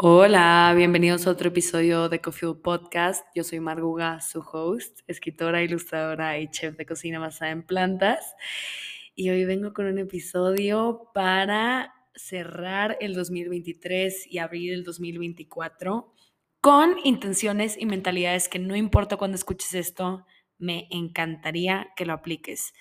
Hola, bienvenidos a otro episodio de Coffee Podcast. Yo soy Marguga, su host, escritora, ilustradora y chef de cocina basada en plantas. Y hoy vengo con un episodio para cerrar el 2023 y abrir el 2024 con intenciones y mentalidades que no importa cuando escuches esto, me encantaría que lo apliques.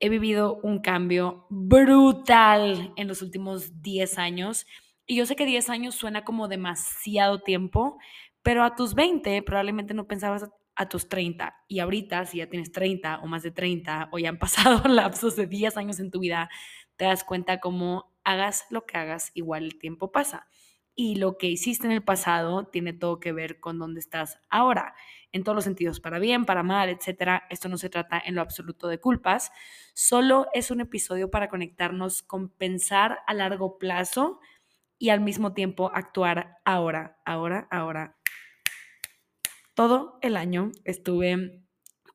He vivido un cambio brutal en los últimos 10 años y yo sé que 10 años suena como demasiado tiempo, pero a tus 20 probablemente no pensabas a tus 30. Y ahorita, si ya tienes 30 o más de 30 o ya han pasado lapsos de 10 años en tu vida, te das cuenta cómo hagas lo que hagas, igual el tiempo pasa. Y lo que hiciste en el pasado tiene todo que ver con dónde estás ahora, en todos los sentidos, para bien, para mal, etc. Esto no se trata en lo absoluto de culpas, solo es un episodio para conectarnos con pensar a largo plazo y al mismo tiempo actuar ahora, ahora, ahora. Todo el año estuve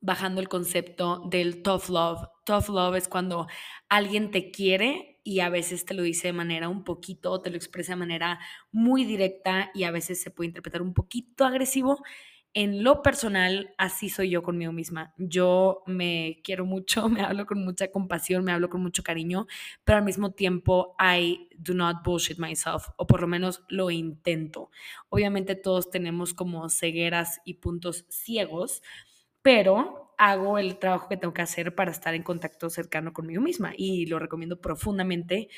bajando el concepto del tough love. Tough love es cuando alguien te quiere y a veces te lo dice de manera un poquito, te lo expresa de manera muy directa y a veces se puede interpretar un poquito agresivo en lo personal, así soy yo conmigo misma. Yo me quiero mucho, me hablo con mucha compasión, me hablo con mucho cariño, pero al mismo tiempo, I do not bullshit myself, o por lo menos lo intento. Obviamente todos tenemos como cegueras y puntos ciegos, pero hago el trabajo que tengo que hacer para estar en contacto cercano conmigo misma y lo recomiendo profundamente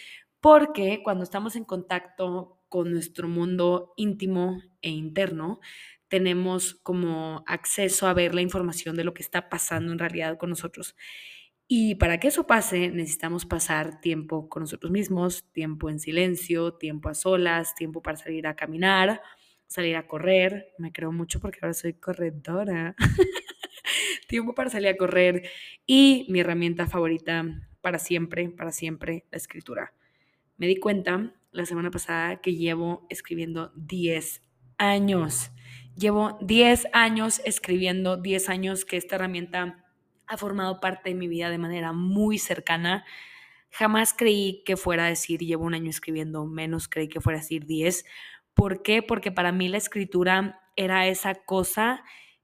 porque cuando estamos en contacto con nuestro mundo íntimo e interno, tenemos como acceso a ver la información de lo que está pasando en realidad con nosotros. Y para que eso pase, necesitamos pasar tiempo con nosotros mismos, tiempo en silencio, tiempo a solas, tiempo para salir a caminar, salir a correr. Me creo mucho porque ahora soy corredora. tiempo para salir a correr. Y mi herramienta favorita para siempre, para siempre, la escritura. Me di cuenta la semana pasada que llevo escribiendo 10 años. Llevo 10 años escribiendo, 10 años que esta herramienta ha formado parte de mi vida de manera muy cercana. Jamás creí que fuera a decir llevo un año escribiendo, menos creí que fuera a decir 10. ¿Por qué? Porque para mí la escritura era esa cosa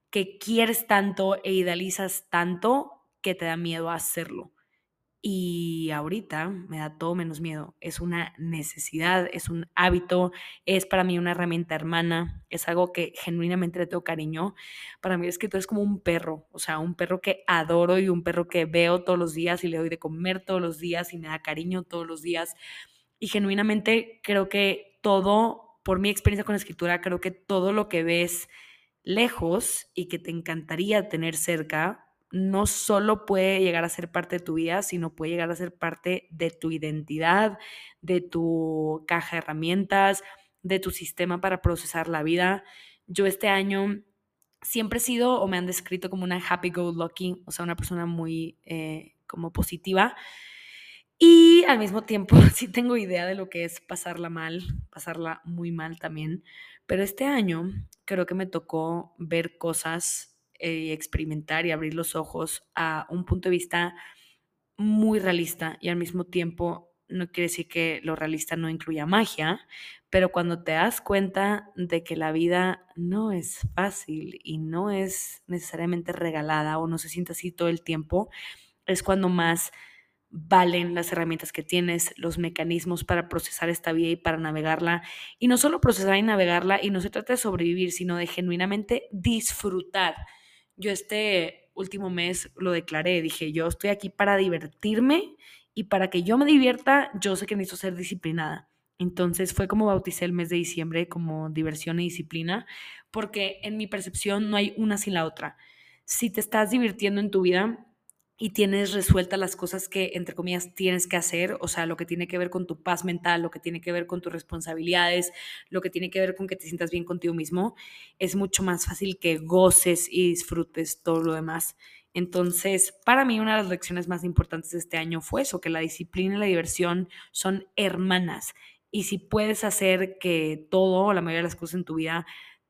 que quieres tanto e idealizas tanto que te da miedo hacerlo. Y ahorita me da todo menos miedo. Es una necesidad, es un hábito, es para mí una herramienta hermana, es algo que genuinamente le tengo cariño. Para mí el escritor es como un perro, o sea, un perro que adoro y un perro que veo todos los días y le doy de comer todos los días y me da cariño todos los días. Y genuinamente creo que todo, por mi experiencia con la escritura, creo que todo lo que ves lejos y que te encantaría tener cerca, no solo puede llegar a ser parte de tu vida, sino puede llegar a ser parte de tu identidad, de tu caja de herramientas, de tu sistema para procesar la vida. Yo este año siempre he sido o me han descrito como una happy go lucky, o sea, una persona muy eh, como positiva. Y al mismo tiempo sí tengo idea de lo que es pasarla mal, pasarla muy mal también. Pero este año creo que me tocó ver cosas eh, experimentar y abrir los ojos a un punto de vista muy realista y al mismo tiempo no quiere decir que lo realista no incluya magia, pero cuando te das cuenta de que la vida no es fácil y no es necesariamente regalada o no se siente así todo el tiempo, es cuando más valen las herramientas que tienes, los mecanismos para procesar esta vida y para navegarla. Y no solo procesar y navegarla, y no se trata de sobrevivir, sino de genuinamente disfrutar yo este último mes lo declaré, dije, yo estoy aquí para divertirme y para que yo me divierta, yo sé que necesito ser disciplinada. Entonces fue como bauticé el mes de diciembre como diversión y disciplina, porque en mi percepción no hay una sin la otra. Si te estás divirtiendo en tu vida, y tienes resueltas las cosas que, entre comillas, tienes que hacer, o sea, lo que tiene que ver con tu paz mental, lo que tiene que ver con tus responsabilidades, lo que tiene que ver con que te sientas bien contigo mismo, es mucho más fácil que goces y disfrutes todo lo demás. Entonces, para mí una de las lecciones más importantes de este año fue eso, que la disciplina y la diversión son hermanas. Y si puedes hacer que todo o la mayoría de las cosas en tu vida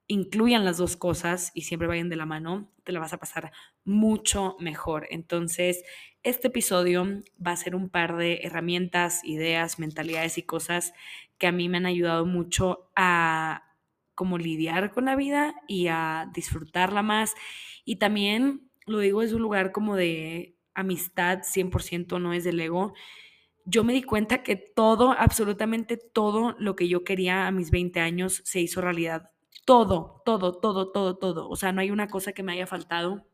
incluyan las dos cosas y siempre vayan de la mano, te la vas a pasar mucho mejor. Entonces, este episodio va a ser un par de herramientas, ideas, mentalidades y cosas que a mí me han ayudado mucho a como lidiar con la vida y a disfrutarla más. Y también, lo digo, es un lugar como de amistad, 100% no es del ego. Yo me di cuenta que todo, absolutamente todo lo que yo quería a mis 20 años se hizo realidad todo, todo, todo, todo, todo. O sea, no hay una cosa que me haya faltado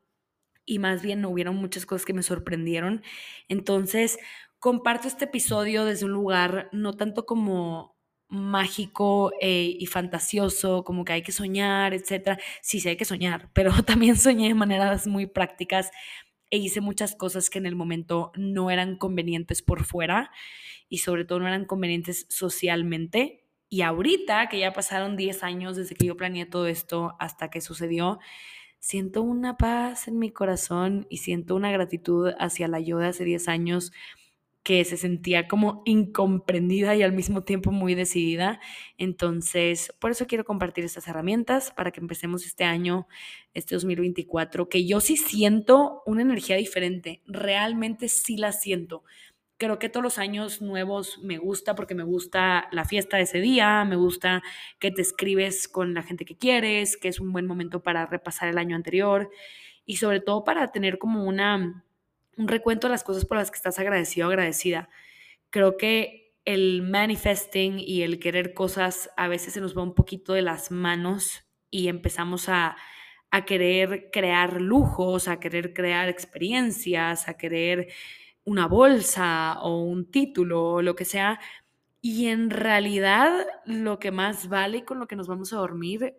y más bien no hubieron muchas cosas que me sorprendieron. Entonces, comparto este episodio desde un lugar no tanto como mágico eh, y fantasioso, como que hay que soñar, etcétera. Sí, sí hay que soñar, pero también soñé de maneras muy prácticas e hice muchas cosas que en el momento no eran convenientes por fuera y sobre todo no eran convenientes socialmente y ahorita, que ya pasaron 10 años desde que yo planeé todo esto hasta que sucedió, siento una paz en mi corazón y siento una gratitud hacia la yo de hace 10 años que se sentía como incomprendida y al mismo tiempo muy decidida. Entonces, por eso quiero compartir estas herramientas para que empecemos este año, este 2024, que yo sí siento una energía diferente, realmente sí la siento creo que todos los años nuevos me gusta porque me gusta la fiesta de ese día, me gusta que te escribes con la gente que quieres, que es un buen momento para repasar el año anterior y sobre todo para tener como una, un recuento de las cosas por las que estás agradecido o agradecida. Creo que el manifesting y el querer cosas a veces se nos va un poquito de las manos y empezamos a, a querer crear lujos, a querer crear experiencias, a querer una bolsa o un título o lo que sea. Y en realidad lo que más vale con lo que nos vamos a dormir,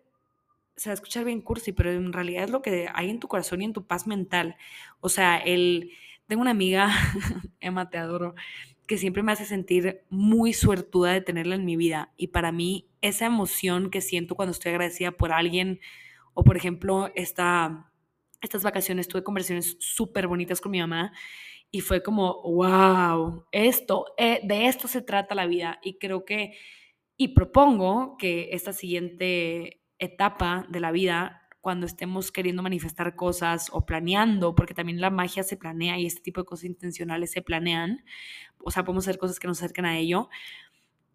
se va a escuchar bien cursi, pero en realidad es lo que hay en tu corazón y en tu paz mental. O sea, el, tengo una amiga, Emma, te adoro, que siempre me hace sentir muy suertuda de tenerla en mi vida. Y para mí, esa emoción que siento cuando estoy agradecida por alguien, o por ejemplo, esta, estas vacaciones tuve conversaciones súper bonitas con mi mamá y fue como, wow, esto, eh, de esto se trata la vida y creo que, y propongo que esta siguiente etapa de la vida, cuando estemos queriendo manifestar cosas o planeando, porque también la magia se planea y este tipo de cosas intencionales se planean, o sea, podemos hacer cosas que nos acerquen a ello,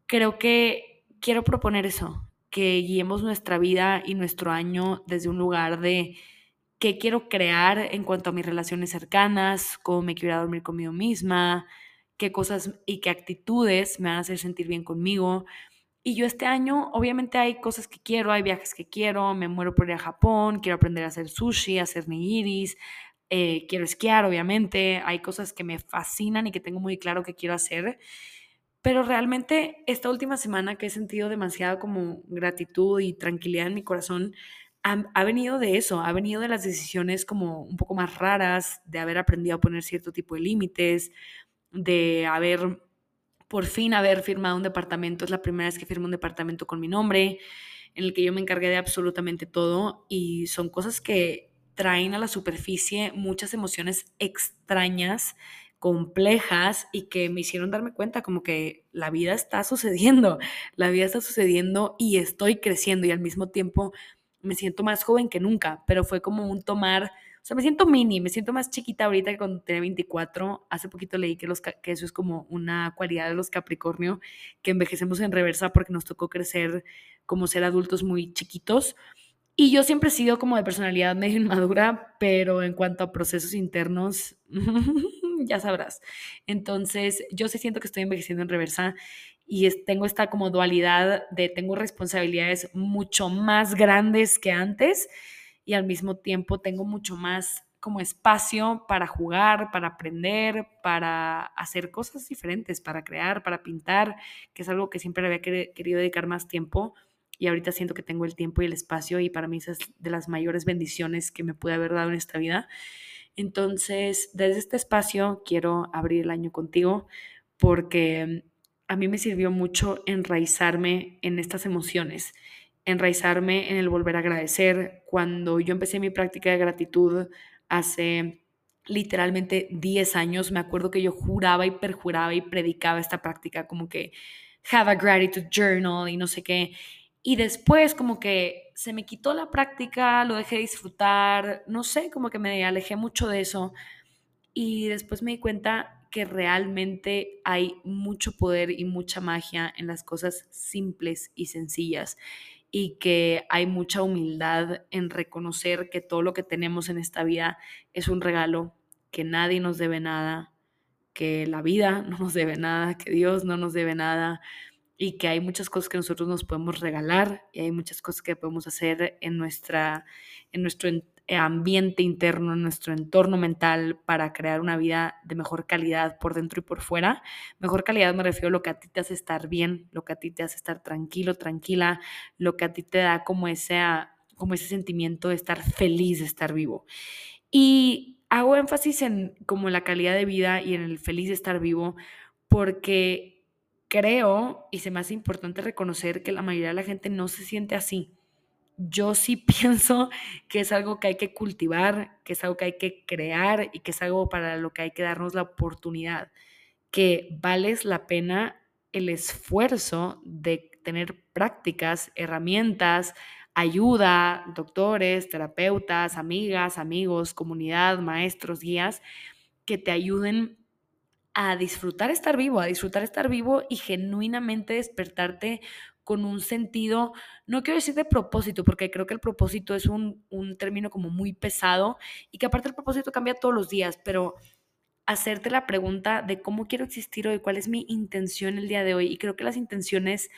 creo que quiero proponer eso, que guiemos nuestra vida y nuestro año desde un lugar de qué quiero crear en cuanto a mis relaciones cercanas, cómo me quiero dormir conmigo misma, qué cosas y qué actitudes me van a hacer sentir bien conmigo. Y yo este año, obviamente hay cosas que quiero, hay viajes que quiero, me muero por ir a Japón, quiero aprender a hacer sushi, a hacer nigiris, eh, quiero esquiar, obviamente, hay cosas que me fascinan y que tengo muy claro que quiero hacer. Pero realmente esta última semana que he sentido demasiado como gratitud y tranquilidad en mi corazón, ha, venido de eso, ha venido de las decisiones como un poco más raras, de haber aprendido a poner cierto tipo de límites, de haber, por fin haber firmado un departamento, es la primera vez que firmo un departamento con mi nombre, en el que yo me encargué de absolutamente todo y son cosas que traen a la superficie muchas emociones extrañas, complejas y que me hicieron darme cuenta como que la vida está sucediendo, la vida está sucediendo y estoy creciendo y al mismo tiempo me siento más joven que nunca, pero fue como un tomar, o sea, me siento mini, me siento más chiquita ahorita que cuando tenía 24. Hace poquito leí que, los, que eso es como una cualidad de los Capricornio, que envejecemos en reversa porque nos tocó crecer como ser adultos muy chiquitos. Y yo siempre he sido como de personalidad medio inmadura, pero en cuanto a procesos internos, ya sabrás. Entonces, yo sí siento que estoy envejeciendo en reversa y tengo esta como dualidad de tengo responsabilidades mucho más grandes que antes y al mismo tiempo tengo mucho más como espacio para jugar, para aprender, para hacer cosas diferentes, para crear, para pintar, que es algo que siempre había querido dedicar más tiempo y ahorita siento que tengo el tiempo y el espacio y para mí es de las mayores bendiciones que me pude haber dado en esta vida. Entonces, desde este espacio quiero abrir el año contigo porque a mí me sirvió mucho enraizarme en estas emociones, enraizarme en el volver a agradecer. Cuando yo empecé mi práctica de gratitud hace literalmente 10 años, me acuerdo que yo juraba y perjuraba y predicaba esta práctica como que have a gratitude journal y no sé qué. Y después como que se me quitó la práctica, lo dejé disfrutar, no sé, como que me alejé mucho de eso. Y después me di cuenta que realmente hay mucho poder y mucha magia en las cosas simples y sencillas y que hay mucha humildad en reconocer que todo lo que tenemos en esta vida es un regalo, que nadie nos debe nada, que la vida no nos debe nada, que Dios no nos debe nada y que hay muchas cosas que nosotros nos podemos regalar y hay muchas cosas que podemos hacer en, nuestra, en nuestro ambiente interno, nuestro entorno mental para crear una vida de mejor calidad por dentro y por fuera. Mejor calidad me refiero a lo que a ti te hace estar bien, lo que a ti te hace estar tranquilo, tranquila, lo que a ti te da como ese, como ese sentimiento de estar feliz, de estar vivo. Y hago énfasis en como la calidad de vida y en el feliz de estar vivo porque creo y se me hace importante reconocer que la mayoría de la gente no se siente así yo sí pienso que es algo que hay que cultivar, que es algo que hay que crear y que es algo para lo que hay que darnos la oportunidad, que vales la pena el esfuerzo de tener prácticas, herramientas, ayuda, doctores, terapeutas, amigas, amigos, comunidad, maestros, guías, que te ayuden a disfrutar estar vivo, a disfrutar estar vivo y genuinamente despertarte con un sentido, no quiero decir de propósito, porque creo que el propósito es un, término como muy pesado y que aparte el propósito cambia todos los días, pero hacerte la pregunta de cómo quiero existir hoy, cuál es mi intención el día de hoy. Y creo que las intenciones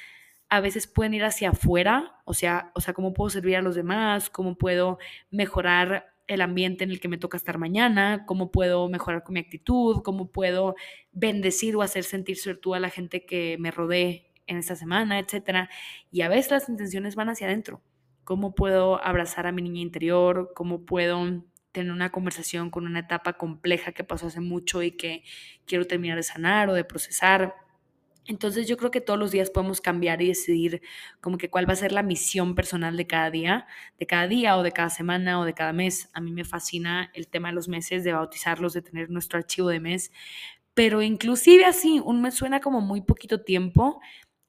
a veces pueden ir hacia afuera, o sea, o sea, cómo puedo servir a los demás, cómo puedo mejorar el ambiente en el que me toca estar mañana, cómo puedo mejorar con mi actitud, cómo puedo bendecir o hacer sentir suerte a la gente que me rodee en esta semana, etcétera. Y a veces las intenciones van hacia adentro. ¿Cómo puedo abrazar a mi niña interior? ¿Cómo puedo tener una conversación con una etapa compleja que pasó hace mucho y que quiero terminar de sanar o de procesar? Entonces yo creo que todos los días podemos cambiar y decidir como que cuál va a ser la misión personal de cada día, de cada día o de cada semana o de cada mes. A mí me fascina el tema de los meses, de bautizarlos, de tener nuestro archivo de mes, pero inclusive así, un mes suena como muy poquito tiempo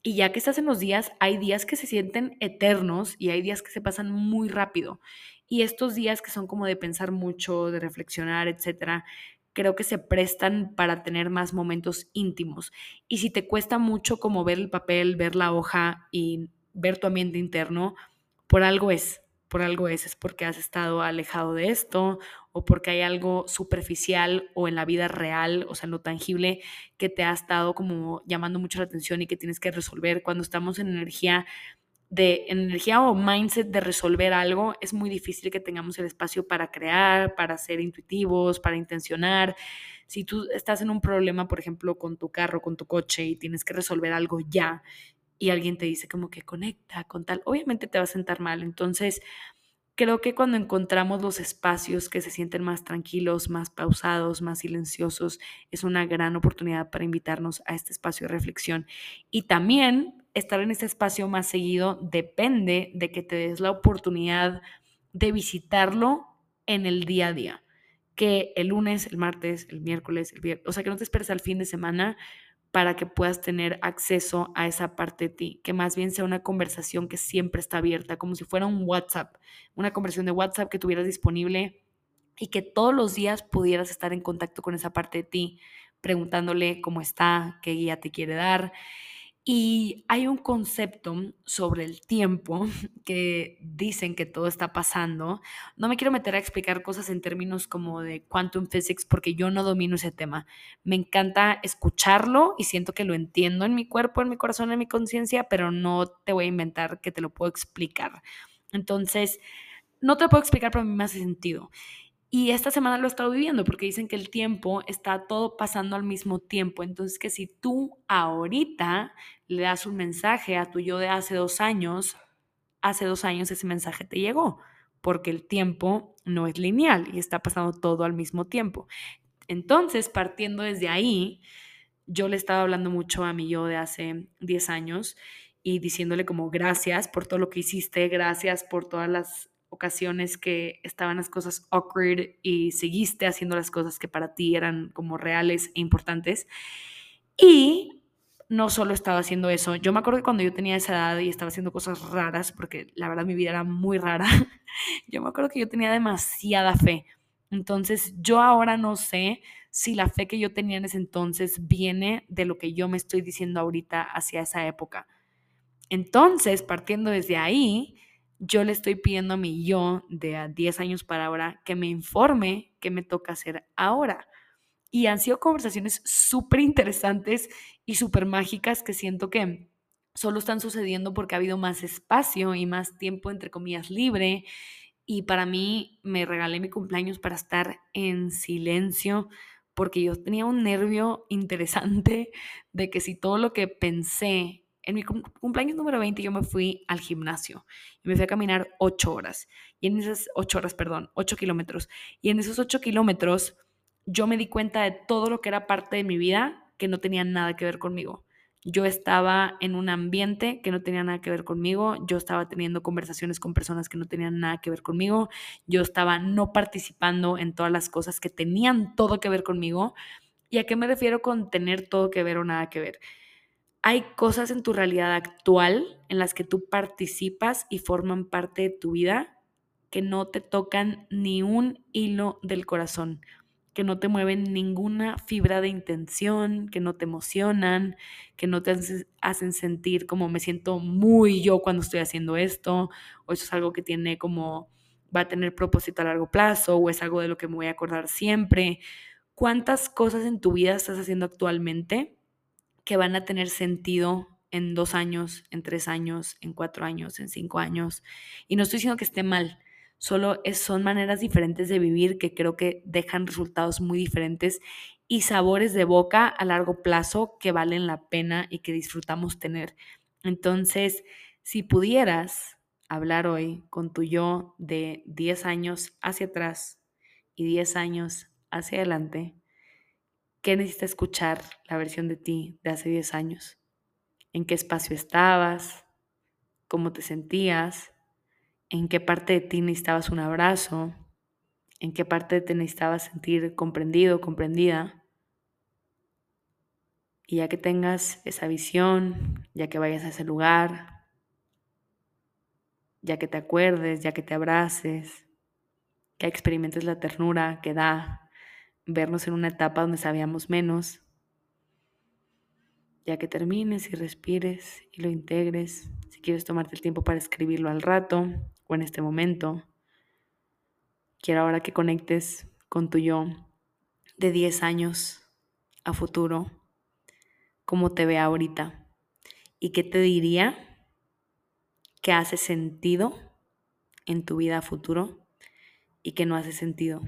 y ya que estás en los días, hay días que se sienten eternos y hay días que se pasan muy rápido. Y estos días que son como de pensar mucho, de reflexionar, etcétera, creo que se prestan para tener más momentos íntimos. Y si te cuesta mucho como ver el papel, ver la hoja y ver tu ambiente interno, por algo es por algo es, es porque has estado alejado de esto o porque hay algo superficial o en la vida real, o sea, en lo tangible, que te ha estado como llamando mucho la atención y que tienes que resolver. Cuando estamos en energía de energía o mindset de resolver algo, es muy difícil que tengamos el espacio para crear, para ser intuitivos, para intencionar. Si tú estás en un problema, por ejemplo, con tu carro, con tu coche y tienes que resolver algo ya y alguien te dice como que conecta con tal, obviamente te va a sentar mal. Entonces, creo que cuando encontramos los espacios que se sienten más tranquilos, más pausados, más silenciosos, es una gran oportunidad para invitarnos a este espacio de reflexión. Y también estar en este espacio más seguido depende de que te des la oportunidad de visitarlo en el día a día. Que el lunes, el martes, el miércoles, el viernes, o sea, que no te esperes al fin de semana para que puedas tener acceso a esa parte de ti, que más bien sea una conversación que siempre está abierta, como si fuera un WhatsApp, una conversación de WhatsApp que tuvieras disponible y que todos los días pudieras estar en contacto con esa parte de ti, preguntándole cómo está, qué guía te quiere dar y hay un concepto sobre el tiempo que dicen que todo está pasando. No me quiero meter a explicar cosas en términos como de quantum physics porque yo no domino ese tema. Me encanta escucharlo y siento que lo entiendo en mi cuerpo, en mi corazón, en mi conciencia, pero no te voy a inventar que te lo puedo explicar. Entonces, no te lo puedo explicar, pero a mí me hace sentido. Y esta semana lo he estado viviendo porque dicen que el tiempo está todo pasando al mismo tiempo. Entonces, que si tú ahorita le das un mensaje a tu yo de hace dos años, hace dos años ese mensaje te llegó, porque el tiempo no es lineal y está pasando todo al mismo tiempo. Entonces, partiendo desde ahí, yo le estaba hablando mucho a mi yo de hace 10 años y diciéndole como gracias por todo lo que hiciste, gracias por todas las ocasiones que estaban las cosas awkward y seguiste haciendo las cosas que para ti eran como reales e importantes. Y no solo estaba haciendo eso. Yo me acuerdo que cuando yo tenía esa edad y estaba haciendo cosas raras, porque la verdad mi vida era muy rara, yo me acuerdo que yo tenía demasiada fe. Entonces yo ahora no sé si la fe que yo tenía en ese entonces viene de lo que yo me estoy diciendo ahorita hacia esa época. Entonces, partiendo desde ahí, yo le estoy pidiendo a mi yo de a 10 años para ahora que me informe qué me toca hacer ahora. Y han sido conversaciones súper interesantes y súper mágicas que siento que solo están sucediendo porque ha habido más espacio y más tiempo, entre comillas, libre. Y para mí me regalé mi cumpleaños para estar en silencio porque yo tenía un nervio interesante de que si todo lo que pensé en mi cumpleaños número 20 yo me fui al gimnasio y me fui a caminar 8 horas. Y en esas 8 horas, perdón, 8 kilómetros. Y en esos 8 kilómetros yo me di cuenta de todo lo que era parte de mi vida que no tenía nada que ver conmigo. Yo estaba en un ambiente que no tenía nada que ver conmigo, yo estaba teniendo conversaciones con personas que no tenían nada que ver conmigo, yo estaba no participando en todas las cosas que tenían todo que ver conmigo. ¿Y a qué me refiero con tener todo que ver o nada que ver? Hay cosas en tu realidad actual en las que tú participas y forman parte de tu vida que no te tocan ni un hilo del corazón que no te mueven ninguna fibra de intención, que no te emocionan, que no te hacen sentir como me siento muy yo cuando estoy haciendo esto, o eso es algo que tiene como va a tener propósito a largo plazo, o es algo de lo que me voy a acordar siempre. ¿Cuántas cosas en tu vida estás haciendo actualmente que van a tener sentido en dos años, en tres años, en cuatro años, en cinco años? Y no estoy diciendo que esté mal, solo son maneras diferentes de vivir que creo que dejan resultados muy diferentes y sabores de boca a largo plazo que valen la pena y que disfrutamos tener. Entonces, si pudieras hablar hoy con tu yo de 10 años hacia atrás y 10 años hacia adelante, ¿qué necesitas escuchar la versión de ti de hace 10 años? ¿En qué espacio estabas? ¿Cómo te sentías? en qué parte de ti necesitabas un abrazo, en qué parte te necesitabas sentir comprendido, comprendida. Y ya que tengas esa visión, ya que vayas a ese lugar, ya que te acuerdes, ya que te abraces, que experimentes la ternura que da vernos en una etapa donde sabíamos menos, ya que termines y respires y lo integres, si quieres tomarte el tiempo para escribirlo al rato, o en este momento. Quiero ahora que conectes con tu yo de 10 años a futuro, cómo te ve ahorita y qué te diría que hace sentido en tu vida a futuro y que no hace sentido.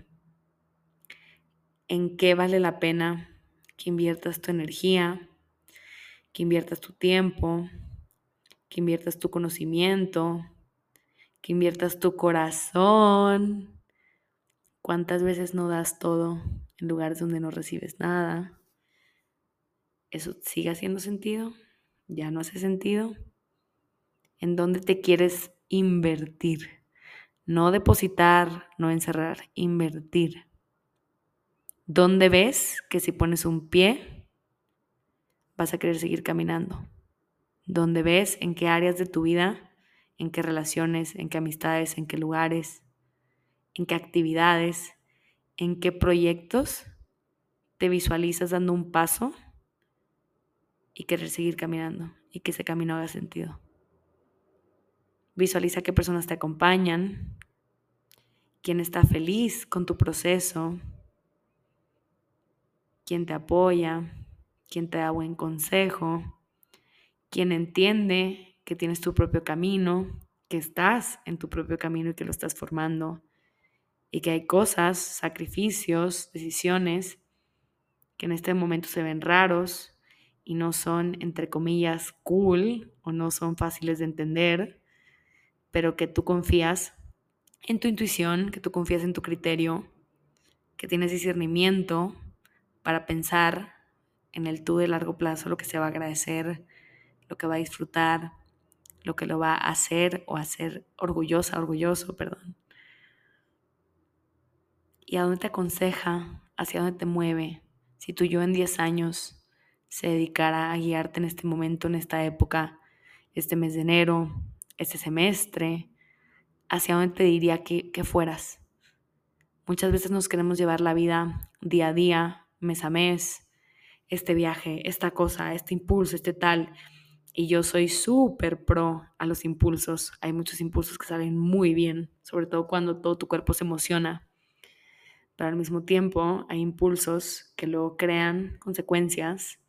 En qué vale la pena que inviertas tu energía, que inviertas tu tiempo, que inviertas tu conocimiento, que inviertas tu corazón. ¿Cuántas veces no das todo en lugares donde no recibes nada? ¿Eso sigue haciendo sentido? ¿Ya no hace sentido? ¿En dónde te quieres invertir? No depositar, no encerrar, invertir. ¿Dónde ves que si pones un pie vas a querer seguir caminando? ¿Dónde ves en qué áreas de tu vida en qué relaciones, en qué amistades, en qué lugares, en qué actividades, en qué proyectos te visualizas dando un paso y querer seguir caminando y que ese camino haga sentido. Visualiza qué personas te acompañan, quién está feliz con tu proceso, quién te apoya, quién te da buen consejo, quién entiende que tienes tu propio camino, que estás en tu propio camino y que lo estás formando, y que hay cosas, sacrificios, decisiones que en este momento se ven raros y no son, entre comillas, cool o no son fáciles de entender, pero que tú confías en tu intuición, que tú confías en tu criterio, que tienes discernimiento para pensar en el tú de largo plazo, lo que se va a agradecer, lo que va a disfrutar, lo que lo va a hacer o hacer orgullosa, orgulloso, perdón. Y a dónde te aconseja, hacia dónde te mueve, si tú yo en 10 años se dedicara a guiarte en este momento, en esta época, este mes de enero, este semestre, hacia dónde te diría que, que fueras. Muchas veces nos queremos llevar la vida día a día, mes a mes, este viaje, esta cosa, este impulso, este tal. Y yo soy súper pro a los impulsos. Hay muchos impulsos que salen muy bien, sobre todo cuando todo tu cuerpo se emociona. Pero al mismo tiempo hay impulsos que luego crean consecuencias,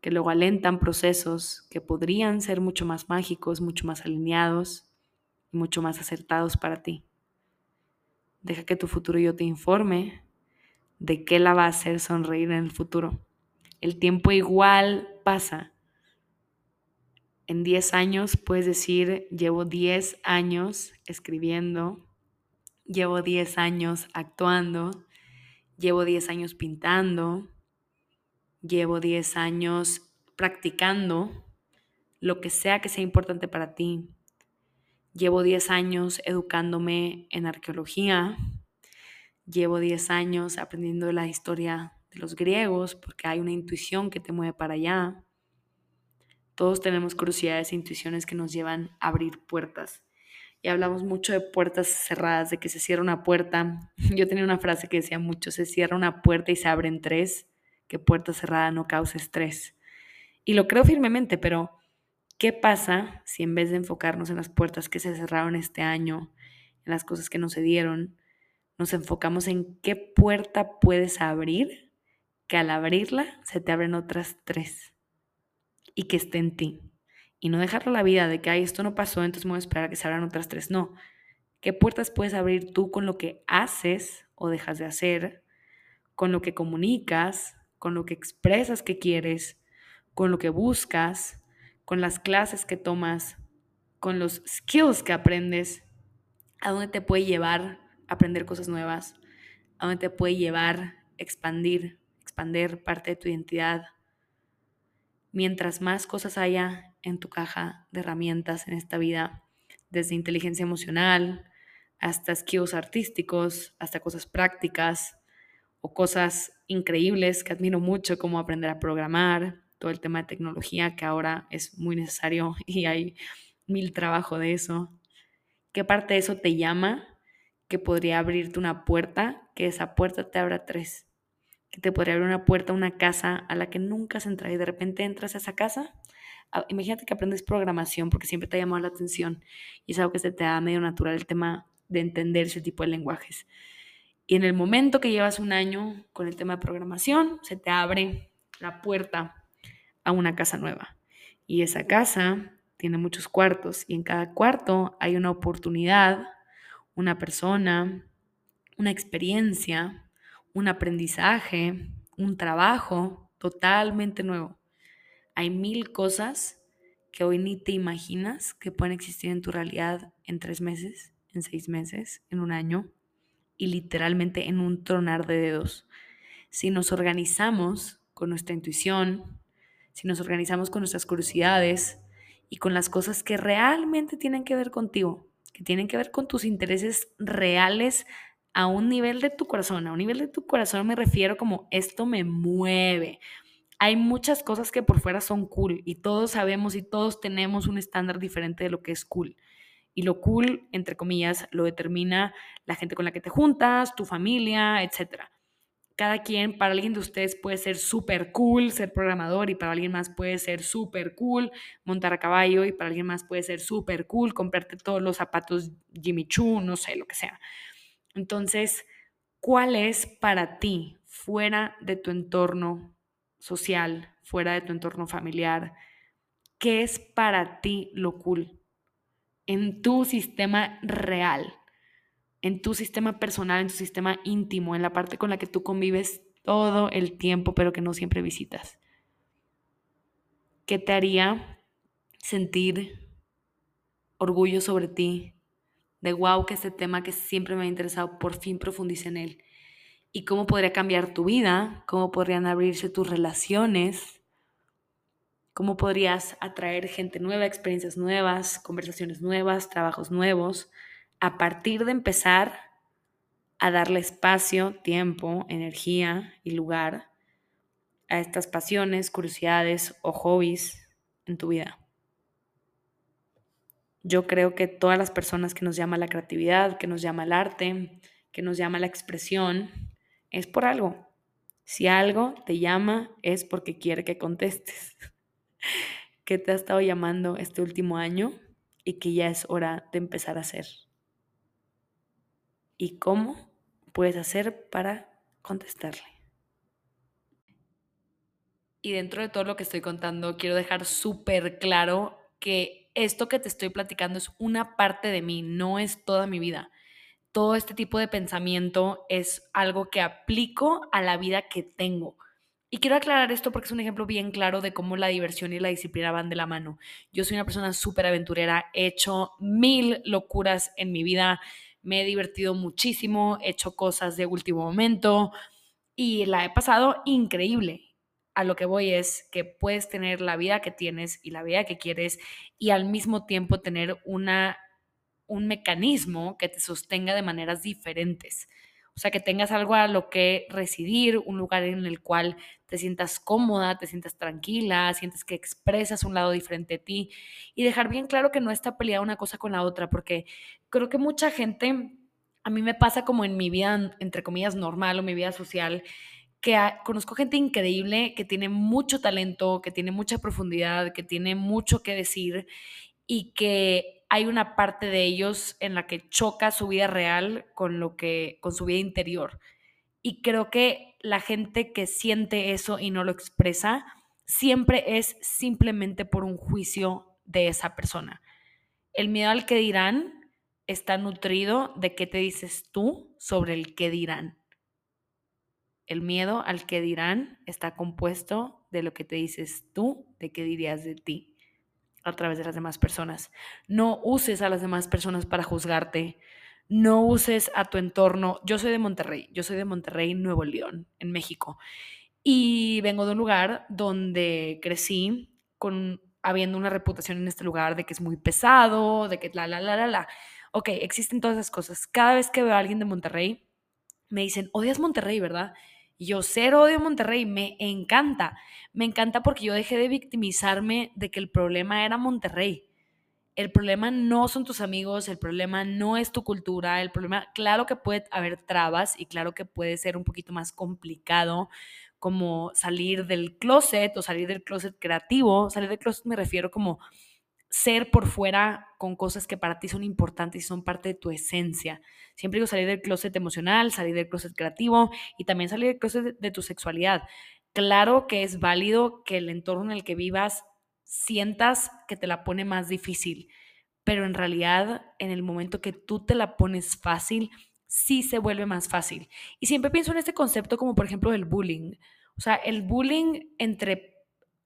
que luego alentan procesos que podrían ser mucho más mágicos, mucho más alineados y mucho más acertados para ti. Deja que tu futuro yo te informe de qué la va a hacer sonreír en el futuro. El tiempo igual pasa. En 10 años puedes decir, llevo 10 años escribiendo, llevo 10 años actuando, llevo 10 años pintando, llevo 10 años practicando lo que sea que sea importante para ti. Llevo 10 años educándome en arqueología. Llevo 10 años aprendiendo la historia de los griegos porque hay una intuición que te mueve para allá. Todos tenemos curiosidades e intuiciones que nos llevan a abrir puertas. Y hablamos mucho de puertas cerradas, de que se cierra una puerta. Yo tenía una frase que decía mucho, se cierra una puerta y se abren tres, que puerta cerrada no cause estrés. Y lo creo firmemente, pero ¿Qué pasa si en vez de enfocarnos en las puertas que se cerraron este año, en las cosas que no se dieron, nos enfocamos en qué puerta puedes abrir, que al abrirla se te abren otras tres y que esté en ti? Y no dejarlo la vida de que, ay, esto no pasó, entonces me voy a esperar que se abran otras tres. No. ¿Qué puertas puedes abrir tú con lo que haces o dejas de hacer, con lo que comunicas, con lo que expresas que quieres, con lo que buscas, con las clases que tomas, con los skills que aprendes, a dónde te puede llevar aprender cosas nuevas, a dónde te puede llevar expandir, expander parte de tu identidad. Mientras más cosas haya en tu caja de herramientas en esta vida, desde inteligencia emocional hasta skills artísticos, hasta cosas prácticas o cosas increíbles que admiro mucho como aprender a programar, todo el tema de tecnología que ahora es muy necesario y hay mil trabajo de eso. ¿Qué parte de eso te llama que podría abrirte una puerta, que esa puerta te abra tres? Que te podría abrir una puerta una casa a la que nunca has entrado y de repente entras a esa casa. Ah, imagínate que aprendes programación porque siempre te ha llamado la atención y es algo que se te da medio natural el tema de entender ese tipo de lenguajes. Y en el momento que llevas un año con el tema de programación, se te abre la puerta a una casa nueva. Y esa casa tiene muchos cuartos y en cada cuarto hay una oportunidad, una persona, una experiencia, un aprendizaje, un trabajo totalmente nuevo. Hay mil cosas que hoy ni te imaginas que pueden existir en tu realidad en tres meses, en seis meses, en un año y literalmente en un tronar de dedos. Si nos organizamos con nuestra intuición, si nos organizamos con nuestras curiosidades y con las cosas que realmente tienen que ver contigo, que tienen que ver con tus intereses reales a un nivel de tu corazón. A un nivel de tu corazón me refiero como esto me mueve. Hay muchas cosas que por fuera son cool y todos sabemos y todos tenemos un estándar diferente de lo que es cool. Y lo cool, entre comillas, lo determina la gente con la que te juntas, tu familia, etcétera cada quien, para alguien de ustedes puede ser súper cool ser programador y para alguien más puede ser súper cool montar a caballo y para alguien más puede ser súper cool comprarte todos los zapatos Jimmy Choo, no sé, lo que sea. Entonces, ¿cuál es para ti, fuera de tu entorno social, fuera de tu entorno familiar, qué es para ti lo cool en tu sistema real? En tu sistema personal, en tu sistema íntimo, en la parte con la que tú convives todo el tiempo, pero que no siempre visitas. ¿Qué te haría sentir orgullo sobre ti? De wow, que este tema que siempre me ha interesado, por fin profundice en él. ¿Y cómo podría cambiar tu vida? ¿Cómo podrían abrirse tus relaciones? ¿Cómo podrías atraer gente nueva, experiencias nuevas, conversaciones nuevas, trabajos nuevos? A partir de empezar a darle espacio, tiempo, energía y lugar a estas pasiones, curiosidades o hobbies en tu vida. Yo creo que todas las personas que nos llama la creatividad, que nos llama el arte, que nos llama la expresión, es por algo. Si algo te llama es porque quiere que contestes. ¿Qué te ha estado llamando este último año y que ya es hora de empezar a hacer? ¿Y cómo puedes hacer para contestarle? Y dentro de todo lo que estoy contando, quiero dejar súper claro que esto que te estoy platicando es una parte de mí, no es toda mi vida todo este tipo de pensamiento es algo que aplico a la vida que tengo. Y quiero aclarar esto porque es un ejemplo bien claro de cómo la diversión y la disciplina van de la mano. Yo soy una persona súper aventurera, he hecho mil locuras en mi vida, me he divertido muchísimo, he hecho cosas de último momento y la he pasado increíble. A lo que voy es que puedes tener la vida que tienes y la vida que quieres y al mismo tiempo tener una un mecanismo que te sostenga de maneras diferentes. O sea, que tengas algo a lo que residir, un lugar en el cual te sientas cómoda, te sientas tranquila, sientes que expresas un lado diferente de ti. Y dejar bien claro que no está peleada una cosa con la otra, porque creo que mucha gente, a mí me pasa como en mi vida, entre comillas, normal o mi vida social, que conozco gente increíble, que tiene mucho talento, que tiene mucha profundidad, que tiene mucho que decir y que hay una parte de ellos en la que choca su vida real con lo que con su vida interior. Y creo que la gente que siente eso y no lo expresa siempre es simplemente por un juicio de esa persona. El miedo al que dirán está nutrido de qué te dices tú sobre el que dirán. El miedo al que dirán está compuesto de lo que te dices tú, de qué dirías de ti a través de las demás personas. No uses a las demás personas para juzgarte. No uses a tu entorno. Yo soy de Monterrey, yo soy de Monterrey, Nuevo León, en México. Y vengo de un lugar donde crecí con habiendo una reputación en este lugar de que es muy pesado, de que la, la, la, la, la. Ok, existen todas esas cosas. Cada vez que veo a alguien de Monterrey, me dicen, odias Monterrey, ¿verdad? Yo cero odio Monterrey, me encanta. Me encanta porque yo dejé de victimizarme de que el problema era Monterrey. El problema no son tus amigos, el problema no es tu cultura, el problema, claro que puede haber trabas y claro que puede ser un poquito más complicado como salir del closet o salir del closet creativo. Salir del closet me refiero como ser por fuera con cosas que para ti son importantes y son parte de tu esencia. Siempre digo salir del closet emocional, salir del closet creativo y también salir del closet de tu sexualidad. Claro que es válido que el entorno en el que vivas sientas que te la pone más difícil, pero en realidad en el momento que tú te la pones fácil, sí se vuelve más fácil. Y siempre pienso en este concepto como por ejemplo el bullying. O sea, el bullying entre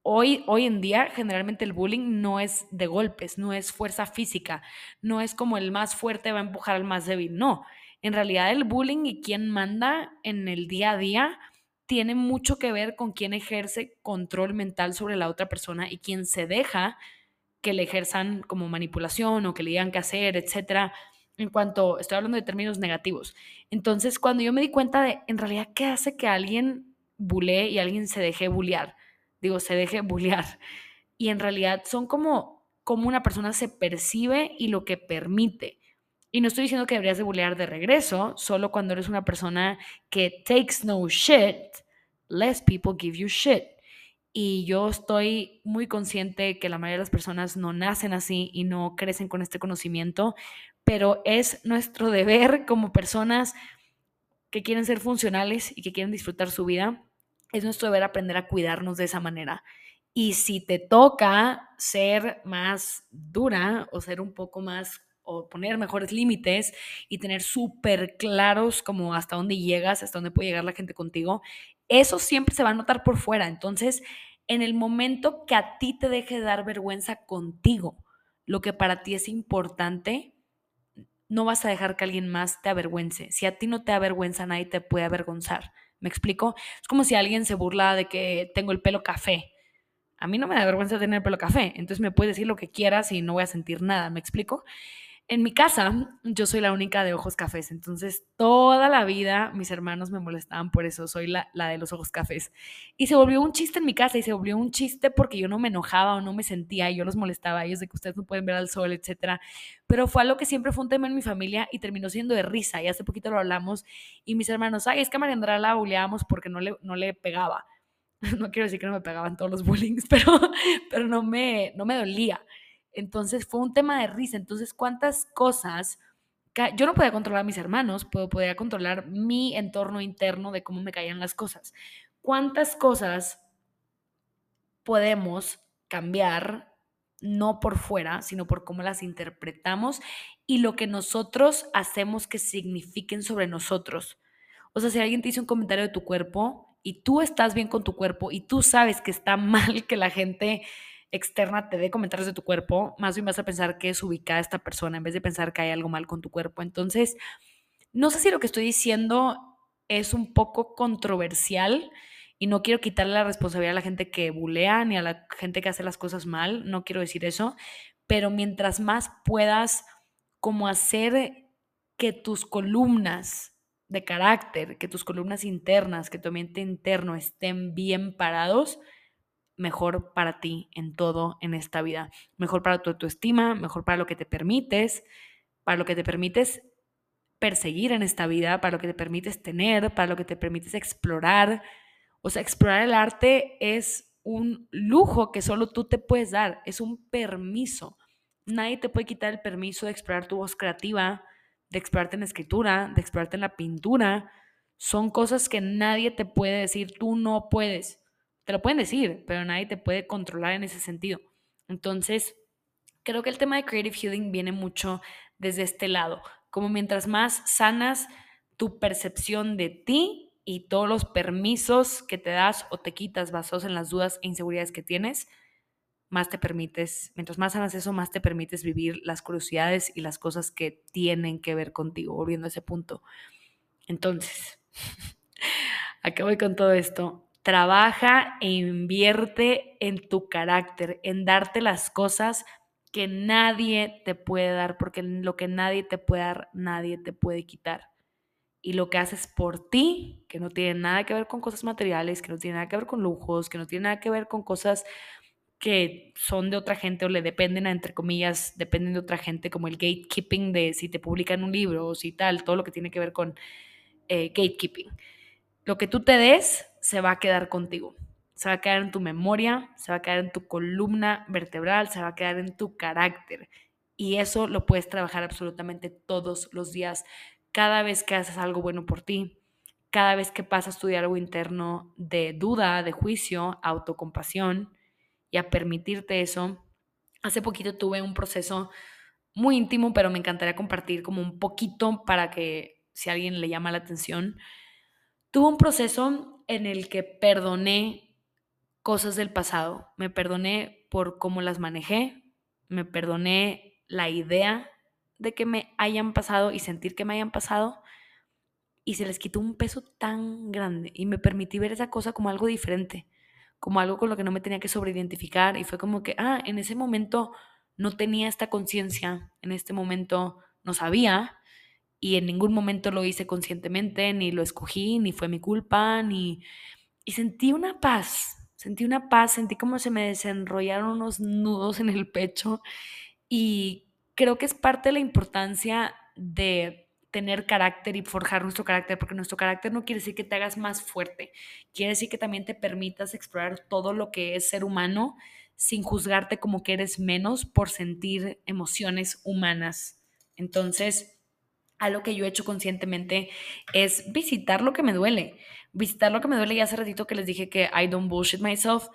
Hoy, hoy en día, generalmente el bullying no es de golpes, no es fuerza física, no es como el más fuerte va a empujar al más débil, no. En realidad el bullying y quién manda en el día a día tiene mucho que ver con quién ejerce control mental sobre la otra persona y quién se deja que le ejerzan como manipulación o que le digan qué hacer, etcétera. En cuanto estoy hablando de términos negativos. Entonces, cuando yo me di cuenta de en realidad qué hace que alguien bulee y alguien se deje bullear, digo, se deje bullear. Y en realidad son como, como una persona se percibe y lo que permite. Y no estoy diciendo que deberías de bullear de regreso, solo cuando eres una persona que takes no shit, less people give you shit. Y yo estoy muy consciente que la mayoría de las personas no nacen así y no crecen con este conocimiento, pero es nuestro deber como personas que quieren ser funcionales y que quieren disfrutar su vida, es nuestro deber aprender a cuidarnos de esa manera. Y si te toca ser más dura o ser un poco más o poner mejores límites y tener súper claros como hasta dónde llegas, hasta dónde puede llegar la gente contigo, eso siempre se va a notar por fuera. Entonces, en el momento que a ti te deje de dar vergüenza contigo, lo que para ti es importante, no vas a dejar que alguien más te avergüence. Si a ti no te avergüenza, nadie te puede avergonzar. ¿Me explico? Es como si alguien se burla de que tengo el pelo café. A mí no me da vergüenza tener el pelo café, entonces me puedes decir lo que quieras y no voy a sentir nada, ¿me explico? En mi casa, yo soy la única de ojos cafés, entonces toda la vida mis hermanos me molestaban por eso, soy la, la, de los ojos cafés. Y se volvió un chiste en mi casa y se volvió un chiste porque yo no me enojaba o no me sentía y yo los molestaba ellos de que ustedes no pueden ver al sol, etc. Pero fue algo que siempre fue un tema en mi familia y terminó siendo de risa y hace poquito lo hablamos y mis hermanos, ay, es que a María Andrea la buleábamos porque no le, no le pegaba. No quiero decir que no me pegaban todos los bullings, pero, pero no, me, no me dolía. Entonces fue un tema de risa. Entonces, ¿cuántas cosas? Yo no podía controlar a mis hermanos, pero podía controlar mi entorno interno de cómo me caían las cosas. ¿Cuántas cosas podemos cambiar no por fuera, sino por cómo las interpretamos y lo que nosotros hacemos que signifiquen sobre nosotros? O sea, si alguien te dice un comentario de tu cuerpo y tú estás bien con tu cuerpo y tú sabes que está mal que la gente externa te dé comentarios de tu cuerpo, más bien vas a pensar que es ubicada esta persona en vez de pensar que hay algo mal con tu cuerpo. Entonces, no sé si lo que estoy diciendo es un poco controversial y no quiero quitarle la responsabilidad a la gente que bulea ni a la gente que hace las cosas mal, no quiero decir eso, pero mientras más puedas como hacer que tus columnas de carácter, que tus columnas internas, que tu ambiente interno estén bien parados, mejor para ti en todo en esta vida. Mejor para tu autoestima, mejor para lo que te permites, para lo que te permites perseguir en esta vida, para lo que te permites tener, para lo que te permites explorar. O sea, explorar el arte es un lujo que solo tú te puedes dar, es un permiso. Nadie te puede quitar el permiso de explorar tu voz creativa, de explorarte en la escritura, de explorarte en la pintura. Son cosas que nadie te puede decir, tú no puedes. Lo pueden decir, pero nadie te puede controlar en ese sentido. Entonces, creo que el tema de creative healing viene mucho desde este lado, como mientras más sanas tu percepción de ti y todos los permisos que te das o te quitas basados en las dudas e inseguridades que tienes, más te permites, mientras más sanas eso, más te permites vivir las curiosidades y las cosas que tienen que ver contigo, volviendo a ese punto. Entonces, ¿a qué voy con todo esto? Trabaja e invierte en tu carácter, en darte las cosas que nadie te puede dar, porque lo que nadie te puede dar, nadie te puede quitar. Y lo que haces por ti, que no tiene nada que ver con cosas materiales, que no tiene nada que ver con lujos, que no tiene nada que ver con cosas que son de otra gente o le dependen, entre comillas, dependen de otra gente, como el gatekeeping de si te publican un libro o si tal, todo lo que tiene que ver con eh, gatekeeping. Lo que tú te des se va a quedar contigo. Se va a quedar en tu memoria, se va a quedar en tu columna vertebral, se va a quedar en tu carácter. Y eso lo puedes trabajar absolutamente todos los días, cada vez que haces algo bueno por ti, cada vez que pasas tu diálogo interno de duda, de juicio, autocompasión y a permitirte eso. Hace poquito tuve un proceso muy íntimo, pero me encantaría compartir como un poquito para que si alguien le llama la atención. Tuve un proceso en el que perdoné cosas del pasado. Me perdoné por cómo las manejé, me perdoné la idea de que me hayan pasado y sentir que me hayan pasado y se les quitó un peso tan grande y me permití ver esa cosa como algo diferente, como algo con lo que no me tenía que sobreidentificar y fue como que, ah, en ese momento no tenía esta conciencia, en este momento no sabía y en ningún momento lo hice conscientemente, ni lo escogí, ni fue mi culpa, ni... Y sentí una paz, sentí una paz, sentí como se me desenrollaron unos nudos en el pecho y creo que es parte de la importancia de tener carácter y forjar nuestro carácter, porque nuestro carácter no quiere decir que te hagas más fuerte, quiere decir que también te permitas explorar todo lo que es ser humano sin juzgarte como que eres menos por sentir emociones humanas. Entonces, algo que yo he hecho conscientemente es visitar lo que me duele. Visitar lo que me duele. Y hace ratito que les dije que I don't bullshit myself.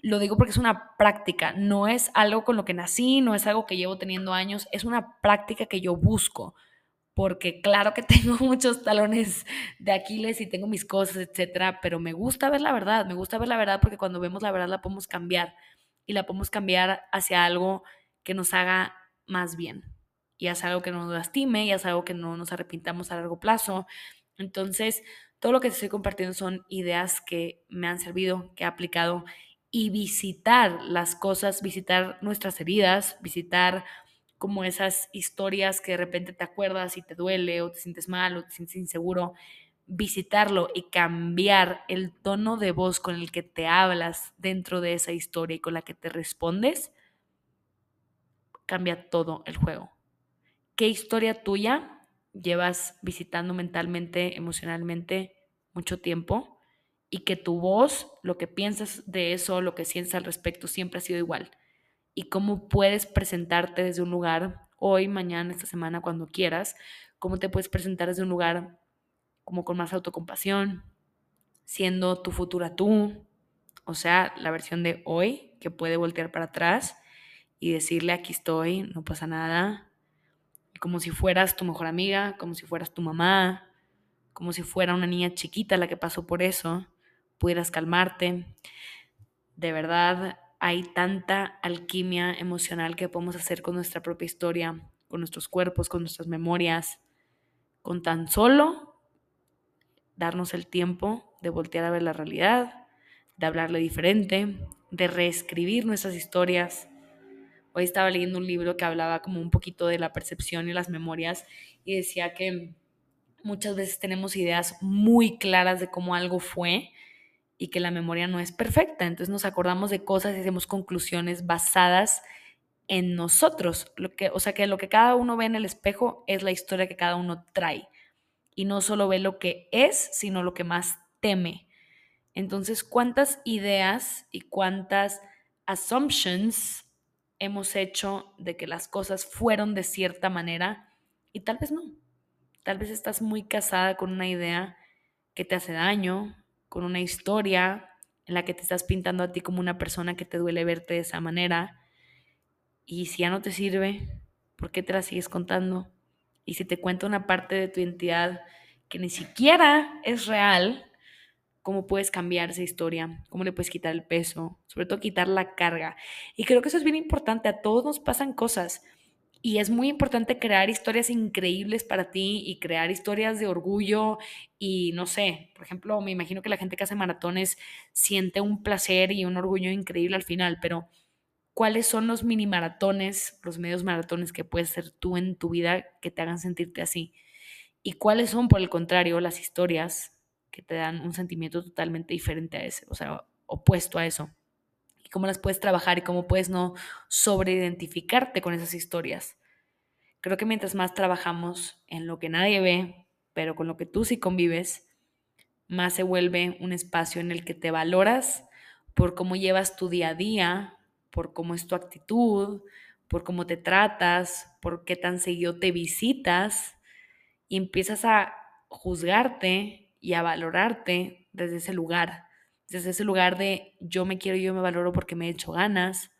Lo digo porque es una práctica, no es algo con lo que nací, no es algo que llevo teniendo años, es una práctica que yo busco. Porque claro que tengo muchos talones de Aquiles y tengo mis cosas, etcétera, pero me gusta ver la verdad, me gusta ver la verdad porque cuando vemos la verdad la podemos cambiar y la podemos cambiar hacia algo que nos haga más bien y es algo que no nos lastime y es algo que no nos arrepintamos a largo plazo. Entonces, todo lo que te estoy compartiendo son ideas que me han servido, que he aplicado y visitar las cosas, visitar nuestras heridas, visitar como esas historias que de repente te acuerdas y te duele o te sientes mal o te sientes inseguro, visitarlo y cambiar el tono de voz con el que te hablas dentro de esa historia y con la que te respondes, cambia todo el juego. ¿Qué historia tuya llevas visitando mentalmente, emocionalmente mucho tiempo? Y que tu voz, lo que piensas de eso, lo que sientes al respecto, siempre ha sido igual. Y cómo puedes presentarte desde un lugar hoy, mañana, esta semana, cuando quieras, cómo te puedes presentar desde un lugar como con más autocompasión, siendo tu futura tú, o sea, la versión de hoy que puede voltear para atrás y decirle aquí estoy, no pasa nada, como si fueras tu mejor amiga, como si fueras tu mamá, como si fuera una niña chiquita la que pasó por eso, pudieras calmarte. De verdad, hay tanta alquimia emocional que podemos hacer con nuestra propia historia, con nuestros cuerpos, con nuestras memorias, con tan solo darnos el tiempo de voltear a ver la realidad, de hablarle diferente, de reescribir nuestras historias. Hoy estaba leyendo un libro que hablaba como un poquito de la percepción y las memorias y decía que muchas veces tenemos ideas muy claras de cómo algo fue, y que la memoria no es perfecta. Entonces nos acordamos de cosas y hacemos conclusiones basadas en nosotros. Lo que, o sea que lo que cada uno ve en el espejo es la historia que cada uno trae. Y no solo ve lo que es, sino lo que más teme. Entonces, ¿cuántas ideas y cuántas assumptions hemos hecho de que las cosas fueron de cierta manera? Y tal vez no. Tal vez estás muy casada con una idea que te hace daño, con una historia en la que te estás pintando a ti como una persona que te duele verte de esa manera. Y si ya no te sirve, ¿por qué te la sigues contando? Y si te cuenta una parte de tu identidad que ni siquiera es real, ¿cómo puedes cambiar esa historia? ¿Cómo le puedes quitar el peso? Sobre todo quitar la carga. Y creo que eso es bien importante. A todos nos pasan cosas. Y es muy importante crear historias increíbles para ti y crear historias de orgullo y no sé, por ejemplo, me imagino que la gente que hace maratones siente un placer y un orgullo increíble al final, pero ¿cuáles son los mini maratones, los medios maratones que puedes hacer tú en tu vida que te hagan sentirte así? ¿Y cuáles son, por el contrario, las historias que te dan un sentimiento totalmente diferente a ese, o sea, opuesto a eso? cómo las puedes trabajar y cómo puedes no sobreidentificarte con esas historias. Creo que mientras más trabajamos en lo que nadie ve, pero con lo que tú sí convives, más se vuelve un espacio en el que te valoras por cómo llevas tu día a día, por cómo es tu actitud, por cómo te tratas, por qué tan seguido te visitas y empiezas a juzgarte y a valorarte desde ese lugar desde ese lugar de yo me quiero y yo me valoro porque me he hecho ganas,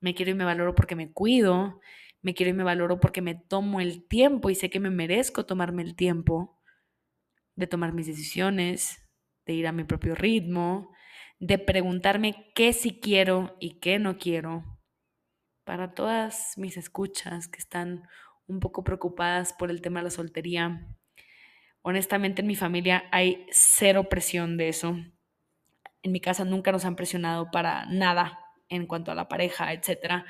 me quiero y me valoro porque me cuido, me quiero y me valoro porque me tomo el tiempo y sé que me merezco tomarme el tiempo de tomar mis decisiones, de ir a mi propio ritmo, de preguntarme qué sí quiero y qué no quiero. Para todas mis escuchas que están un poco preocupadas por el tema de la soltería, honestamente en mi familia hay cero presión de eso en mi casa nunca nos han presionado para nada en cuanto a la pareja, etcétera.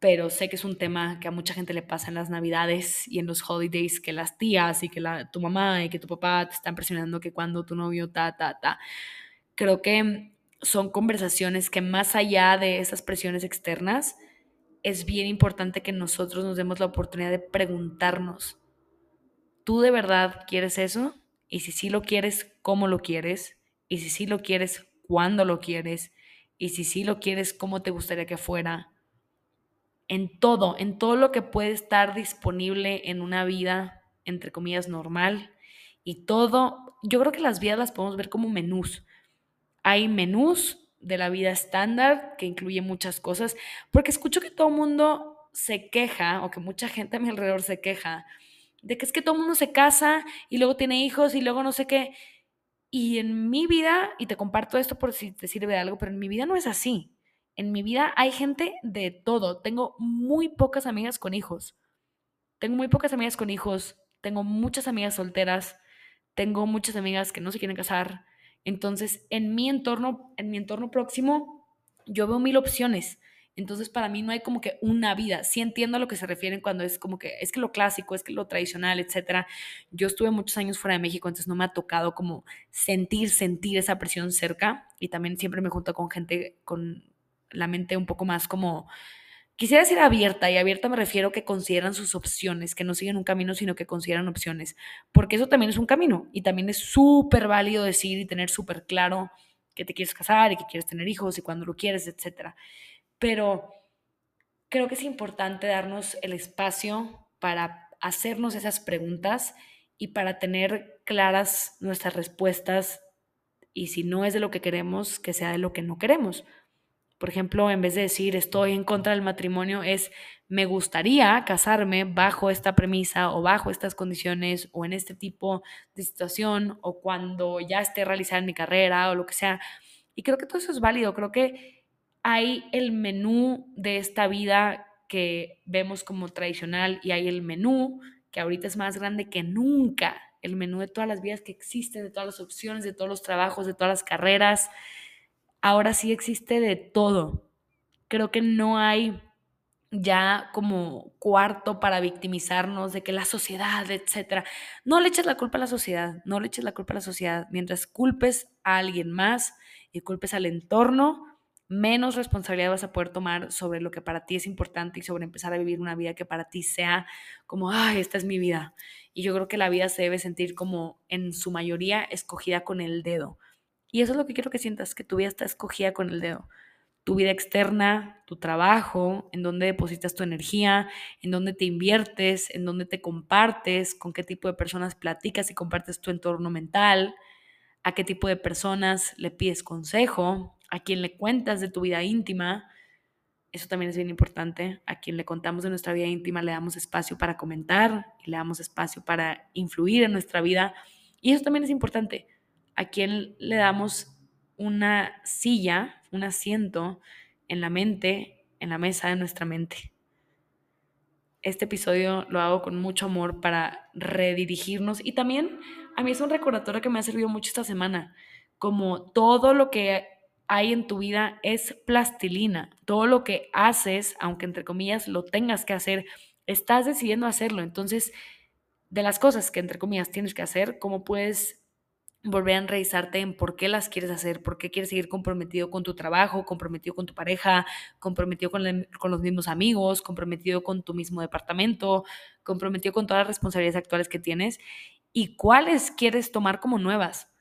Pero sé que es un tema que a mucha gente le pasa en las navidades y en los holidays, que las tías y que tu mamá y que tu papá te están presionando que cuando tu novio, ta, ta, ta. Creo que son conversaciones que más allá de esas presiones externas, es bien importante que nosotros nos demos la oportunidad de preguntarnos, ¿tú de verdad quieres eso? Y si sí lo quieres, ¿cómo lo quieres? Y si sí lo quieres, cuándo lo quieres y si sí lo quieres, cómo te gustaría que fuera. En todo, en todo lo que puede estar disponible en una vida, entre comillas, normal. Y todo, yo creo que las vidas las podemos ver como menús. Hay menús de la vida estándar que incluye muchas cosas, porque escucho que todo el mundo se queja, o que mucha gente a mi alrededor se queja, de que es que todo mundo se casa y luego tiene hijos y luego no sé qué. Y en mi vida, y te comparto esto por si te sirve de algo, pero en mi vida no es así. En mi vida hay gente de todo. Tengo muy pocas amigas con hijos. Tengo muy pocas amigas con hijos. Tengo muchas amigas solteras. Tengo muchas amigas que no se quieren casar. Entonces, en mi entorno, en mi entorno próximo, yo veo mil opciones Entonces, para mí no hay como que una vida. Sí entiendo a lo que se refieren cuando es como que es que lo clásico, es que lo tradicional, etcétera. Yo estuve muchos años fuera de México, entonces no me ha tocado como sentir, sentir esa presión cerca. Y también siempre me junto con gente con la mente un poco más como Quisiera decir abierta, y abierta me refiero que consideran sus opciones, que no siguen un camino, sino que consideran opciones, porque eso también es un camino y también es súper válido decir y tener súper claro que te quieres casar y que quieres tener hijos y cuando lo quieres, etc. Pero creo que es importante darnos el espacio para hacernos esas preguntas y para tener claras nuestras respuestas y si no es de lo que queremos, que sea de lo que no queremos. Por ejemplo, en vez de decir estoy en contra del matrimonio, es me gustaría casarme bajo esta premisa o bajo estas condiciones o en este tipo de situación o cuando ya esté realizada mi carrera o lo que sea. Y creo que todo eso es válido. Creo que hay el menú de esta vida que vemos como tradicional y hay el menú que ahorita es más grande que nunca. El menú de todas las vidas que existen, de todas las opciones, de todos los trabajos, de todas las carreras ahora sí existe de todo. Creo que no hay ya como cuarto para victimizarnos de que la sociedad, etcétera. No le eches la culpa a la sociedad, no le eches la culpa a la sociedad. Mientras culpes a alguien más y culpes al entorno, menos responsabilidad vas a poder tomar sobre lo que para ti es importante y sobre empezar a vivir una vida que para ti sea como, ay, esta es mi vida. Y yo creo que la vida se debe sentir como en su mayoría escogida con el dedo. Y eso es lo que quiero que sientas, que tu vida está escogida con el dedo. Tu vida externa, tu trabajo, en dónde depositas tu energía, en dónde te inviertes, en dónde te compartes, con qué tipo de personas platicas y compartes tu entorno mental, a qué tipo de personas le pides consejo, a quién le cuentas de tu vida íntima. Eso también es bien importante. A quien le contamos de nuestra vida íntima le damos espacio para comentar y le damos espacio para influir en nuestra vida. Y eso también es importante a quién le damos una silla, un asiento en la mente, en la mesa de nuestra mente. Este episodio lo hago con mucho amor para redirigirnos y también a mí es un recordatorio que me ha servido mucho esta semana, como todo lo que hay en tu vida es plastilina, todo lo que haces, aunque entre comillas lo tengas que hacer, estás decidiendo hacerlo, entonces de las cosas que entre comillas tienes que hacer, ¿cómo puedes volver a enraizarte en por qué las quieres hacer, por qué quieres seguir comprometido con tu trabajo, comprometido con tu pareja, comprometido con, los mismos amigos, comprometido con tu mismo departamento, comprometido con todas las responsabilidades actuales que tienes y cuáles quieres tomar como nuevas.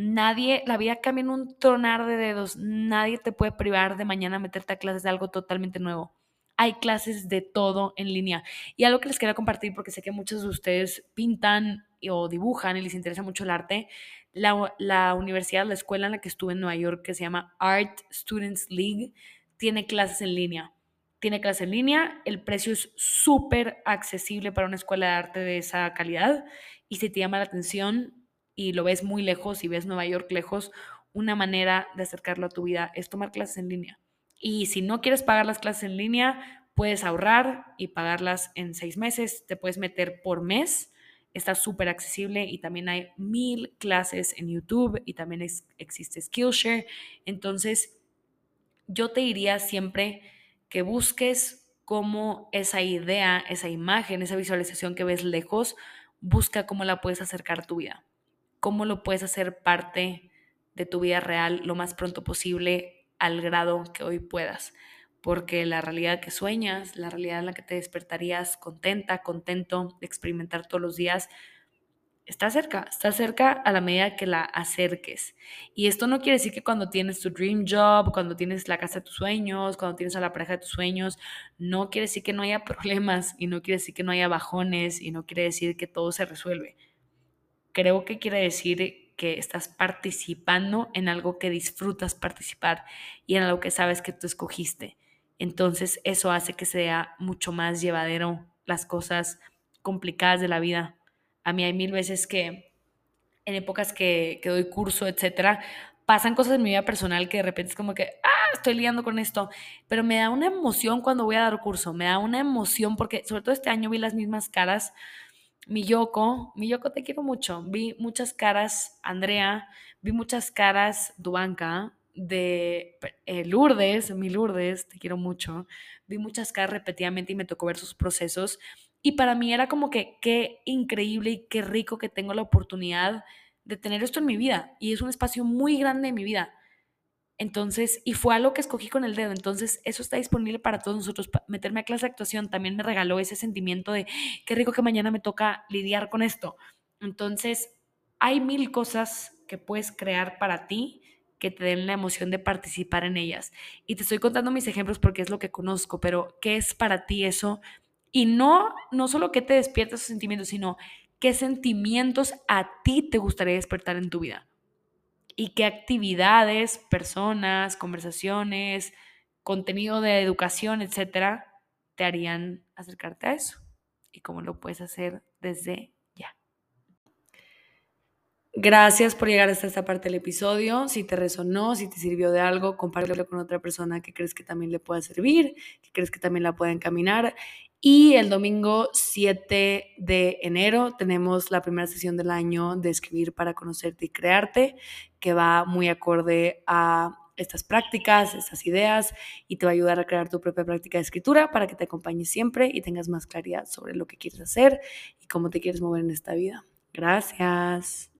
Nadie, la vida cambia en un tronar de dedos, nadie te puede privar de mañana meterte a clases de algo totalmente nuevo. Hay clases de todo en línea. Y algo que les quería compartir, porque sé que muchos de ustedes pintan o dibujan y les interesa mucho el arte, la, la, universidad, la escuela en la que estuve en Nueva York, que se llama Art Students League, tiene clases en línea. Tiene clases en línea, el precio es súper accesible para una escuela de arte de esa calidad y si te llama la atención y lo ves muy lejos y ves Nueva York lejos, una manera de acercarlo a tu vida es tomar clases en línea. Y si no quieres pagar las clases en línea, puedes ahorrar y pagarlas en seis meses, te puedes meter por mes está súper accesible y también hay mil clases en YouTube y también existe Skillshare. Entonces, yo te diría siempre que busques cómo esa idea, esa imagen, esa visualización que ves lejos, busca cómo la puedes acercar a tu vida, cómo lo puedes hacer parte de tu vida real lo más pronto posible al grado que hoy puedas porque la realidad que sueñas, la realidad en la que te despertarías contenta, contento de experimentar todos los días, está cerca, está cerca a la medida que la acerques. Y esto no quiere decir que cuando tienes tu dream job, cuando tienes la casa de tus sueños, cuando tienes a la pareja de tus sueños, no quiere decir que no haya problemas y no quiere decir que no haya bajones y no quiere decir que todo se resuelve. Creo que quiere decir que estás participando en algo que disfrutas participar y en algo que sabes que tú escogiste. Entonces eso hace que sea mucho más llevadero las cosas complicadas de la vida. A mí hay mil veces que en épocas que, doy curso, etcétera, pasan cosas en mi vida personal que de repente es como que, ah, estoy liando con esto, pero me da una emoción cuando voy a dar curso, me da una emoción porque sobre todo este año vi las mismas caras. Mi Yoko, mi Yoko te quiero mucho, vi muchas caras, Andrea, vi muchas caras, Duanca, de eh, Lourdes, mi Lourdes, te quiero mucho, vi muchas caras repetidamente y me tocó ver sus procesos. Y para mí era como que qué increíble y qué rico que tengo la oportunidad de tener esto en mi vida. Y es un espacio muy grande en mi vida. Entonces, y fue algo que escogí con el dedo. Entonces, eso está disponible para todos nosotros. Meterme a clase de actuación también me regaló ese sentimiento de qué rico que mañana me toca lidiar con esto. Entonces, hay mil cosas que puedes crear para ti que te den la emoción de participar en ellas. Y te estoy contando mis ejemplos porque es lo que conozco, pero ¿qué es para ti eso? Y no, no solo que te despierta esos sentimientos, sino qué sentimientos a ti te gustaría despertar en tu vida. Y qué actividades, personas, conversaciones, contenido de educación, etcétera, te harían acercarte a eso. Y cómo lo puedes hacer desde Gracias por llegar hasta esta parte del episodio. Si te resonó, si te sirvió de algo, compártelo con otra persona que crees que también le pueda servir, que crees que también la pueda encaminar. Y el domingo 7 de enero tenemos la primera sesión del año de escribir para conocerte y crearte, que va muy acorde a estas prácticas, estas ideas y te va a ayudar a crear tu propia práctica de escritura para que te acompañe siempre y tengas más claridad sobre lo que quieres hacer y cómo te quieres mover en esta vida. Gracias.